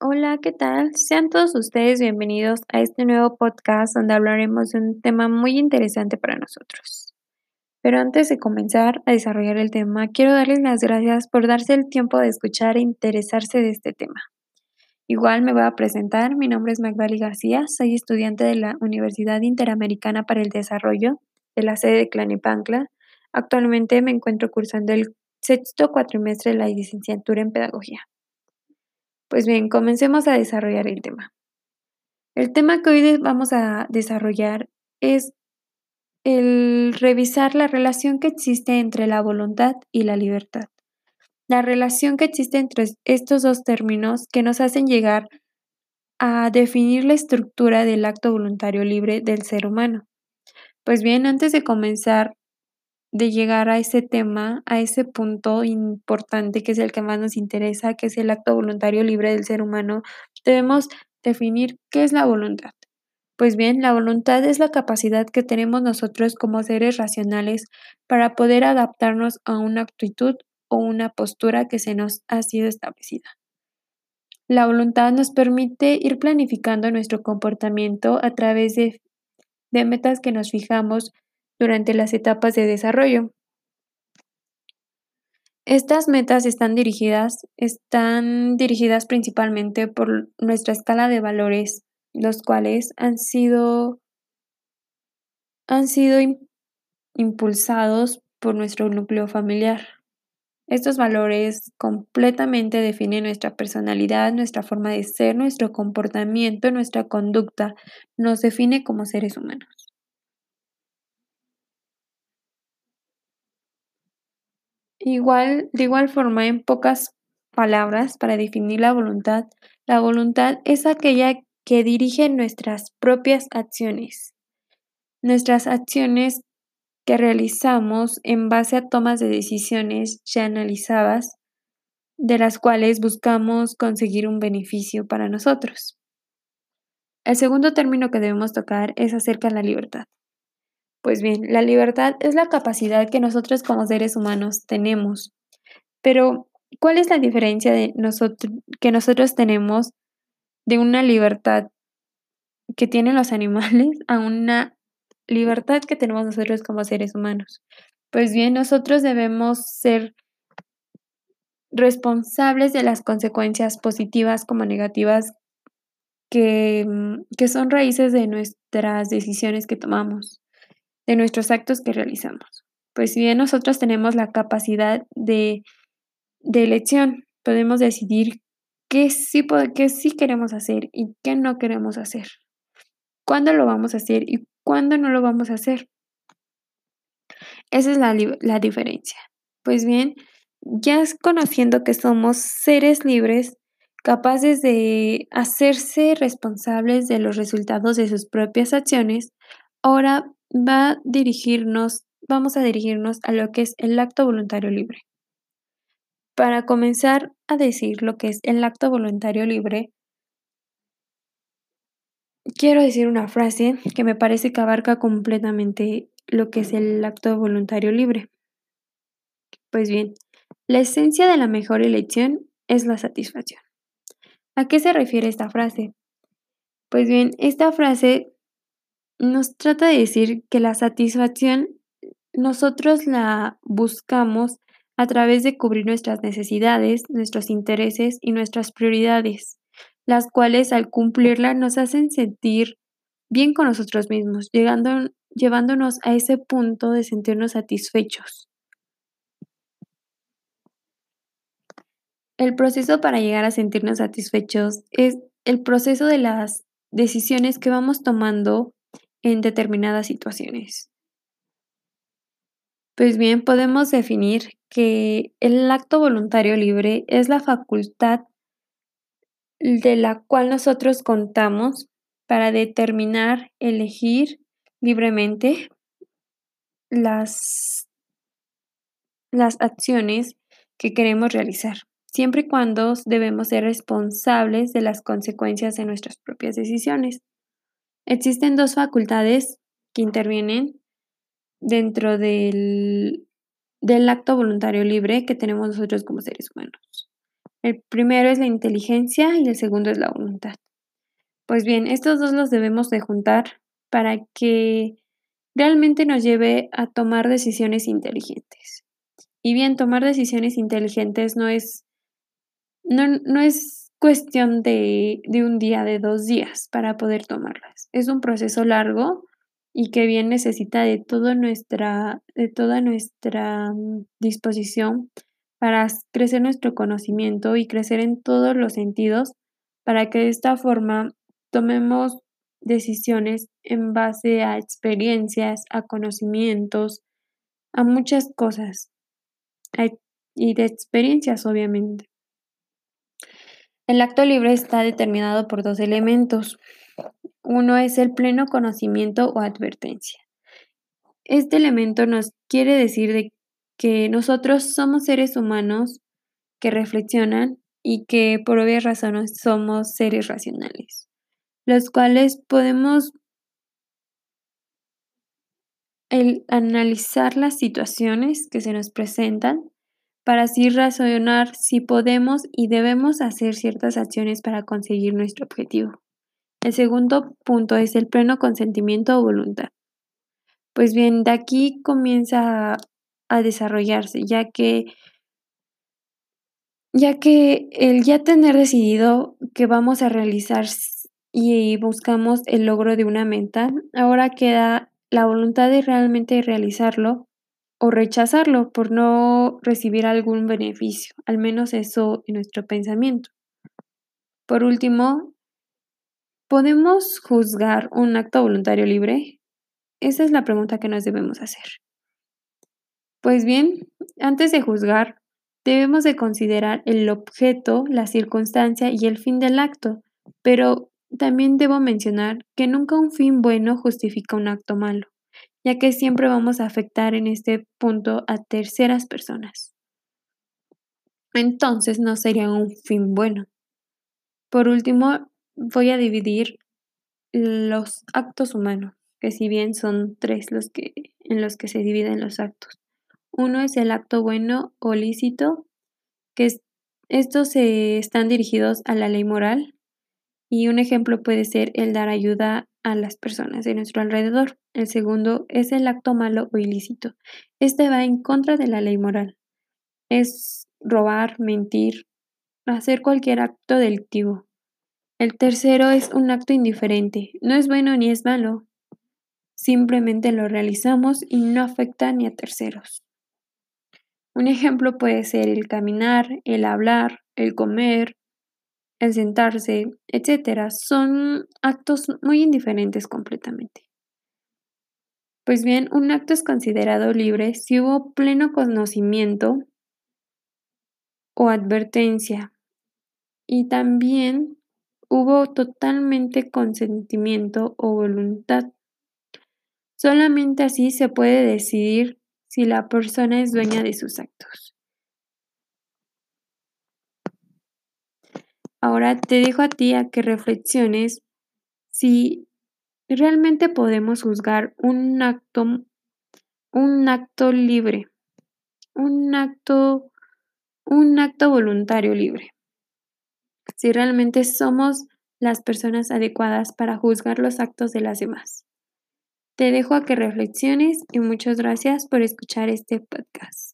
Hola, ¿qué tal? Sean todos ustedes bienvenidos a este nuevo podcast donde hablaremos de un tema muy interesante para nosotros. Pero antes de comenzar a desarrollar el tema, quiero darles las gracias por darse el tiempo de escuchar e interesarse de este tema. Igual me voy a presentar, mi nombre es Magdali García, soy estudiante de la Universidad Interamericana para el Desarrollo de la sede de Clanipancla. Actualmente me encuentro cursando el sexto cuatrimestre de la licenciatura en Pedagogía. Pues bien, comencemos a desarrollar el tema. El tema que hoy vamos a desarrollar es el revisar la relación que existe entre la voluntad y la libertad. La relación que existe entre estos dos términos que nos hacen llegar a definir la estructura del acto voluntario libre del ser humano. Pues bien, antes de comenzar de llegar a ese tema, a ese punto importante que es el que más nos interesa, que es el acto voluntario libre del ser humano, debemos definir qué es la voluntad. Pues bien, la voluntad es la capacidad que tenemos nosotros como seres racionales para poder adaptarnos a una actitud o una postura que se nos ha sido establecida. La voluntad nos permite ir planificando nuestro comportamiento a través de, de metas que nos fijamos durante las etapas de desarrollo. Estas metas están dirigidas, están dirigidas principalmente por nuestra escala de valores, los cuales han sido, han sido impulsados por nuestro núcleo familiar. Estos valores completamente definen nuestra personalidad, nuestra forma de ser, nuestro comportamiento, nuestra conducta, nos define como seres humanos. De igual forma, en pocas palabras, para definir la voluntad, la voluntad es aquella que dirige nuestras propias acciones. Nuestras acciones que realizamos en base a tomas de decisiones ya analizadas, de las cuales buscamos conseguir un beneficio para nosotros. El segundo término que debemos tocar es acerca de la libertad. Pues bien, la libertad es la capacidad que nosotros como seres humanos tenemos. Pero, ¿cuál es la diferencia que nosotros tenemos de una libertad que tienen los animales a una libertad que tenemos nosotros como seres humanos? Pues bien, nosotros debemos ser responsables de las consecuencias positivas como negativas que, que son raíces de nuestras decisiones que tomamos de nuestros actos que realizamos. Pues bien nosotros tenemos la capacidad de, elección, podemos decidir qué sí, qué queremos hacer y qué no queremos hacer. ¿Cuándo lo vamos a hacer y cuándo no lo vamos a hacer? Esa es la, la diferencia. Pues bien, ya conociendo que somos seres libres, capaces de hacerse responsables de los resultados de sus propias acciones, ahora va a dirigirnos, vamos a dirigirnos a lo que es el acto voluntario libre. Para comenzar a decir lo que es el acto voluntario libre, quiero decir una frase que me parece que abarca completamente lo que es el acto voluntario libre. Pues bien, la esencia de la mejor elección es la satisfacción. ¿A qué se refiere esta frase? Pues bien, esta frase nos trata de decir que la satisfacción nosotros la buscamos a través de cubrir nuestras necesidades, nuestros intereses y nuestras prioridades, las cuales al cumplirla nos hacen sentir bien con nosotros mismos, llegando, llevándonos a ese punto de sentirnos satisfechos. El proceso para llegar a sentirnos satisfechos es el proceso de las decisiones que vamos tomando en determinadas situaciones. Pues bien, podemos definir que el acto voluntario libre es la facultad de la cual nosotros contamos para determinar, elegir libremente las, las acciones que queremos realizar, siempre y cuando debemos ser responsables de las consecuencias de nuestras propias decisiones. Existen dos facultades que intervienen dentro del, del acto voluntario libre que tenemos nosotros como seres humanos. El primero es la inteligencia y el segundo es la voluntad. Pues bien, estos dos los debemos de juntar para que realmente nos lleve a tomar decisiones inteligentes. Y bien, tomar decisiones inteligentes no es, no, no es cuestión de, de un día, de dos días para poder tomarlas. Es un proceso largo y que bien necesita de, toda nuestra, de toda nuestra mm, disposición para crecer nuestro conocimiento y crecer en todos los sentidos para que de esta forma tomemos decisiones en base a experiencias, a conocimientos, a muchas cosas y de experiencias obviamente. El acto libre está determinado por dos elementos. Uno es el pleno conocimiento o advertencia. Este elemento nos quiere decir de que nosotros somos seres humanos que reflexionan y que por obvias razones somos seres racionales, los cuales podemos analizar las situaciones que se nos presentan para así razonar si podemos y debemos hacer ciertas acciones para conseguir nuestro objetivo. El segundo punto es el pleno consentimiento o voluntad. Pues bien, de aquí comienza a desarrollarse, ya que ya que el ya tener decidido que vamos a realizar y buscamos el logro de una meta, ahora queda la voluntad de realmente realizarlo o rechazarlo por no recibir algún beneficio, al menos eso en nuestro pensamiento. Por último, ¿podemos juzgar un acto voluntario libre? Esa es la pregunta que nos debemos hacer. Pues bien, antes de juzgar, debemos de considerar el objeto, la circunstancia y el fin del acto, pero también debo mencionar que nunca un fin bueno justifica un acto malo, ya que siempre vamos a afectar en este punto a terceras personas. Entonces no sería un fin bueno. Por último, voy a dividir los actos humanos, que si bien son tres los que en los que se dividen los actos. Uno es el acto bueno o lícito, que estos están dirigidos a la ley moral y un ejemplo puede ser el dar ayuda a las personas de nuestro alrededor. El segundo es el acto malo o ilícito. Este va en contra de la ley moral. Es robar, mentir, hacer cualquier acto delictivo. El tercero es un acto indiferente. No es bueno ni es malo. Simplemente lo realizamos y no afecta ni a terceros. Un ejemplo puede ser el caminar, el hablar, el comer, el sentarse, etc. Son actos muy indiferentes completamente. Pues bien, un acto es considerado libre si hubo pleno conocimiento o advertencia y también hubo totalmente consentimiento o voluntad. Solamente así se puede decidir si la persona es dueña de sus actos. Ahora te dejo a ti a que reflexiones si realmente podemos juzgar un acto, un acto libre, un acto, un acto voluntario libre. Si realmente somos las personas adecuadas para juzgar los actos de las demás. Te dejo a que reflexiones y muchas gracias por escuchar este podcast.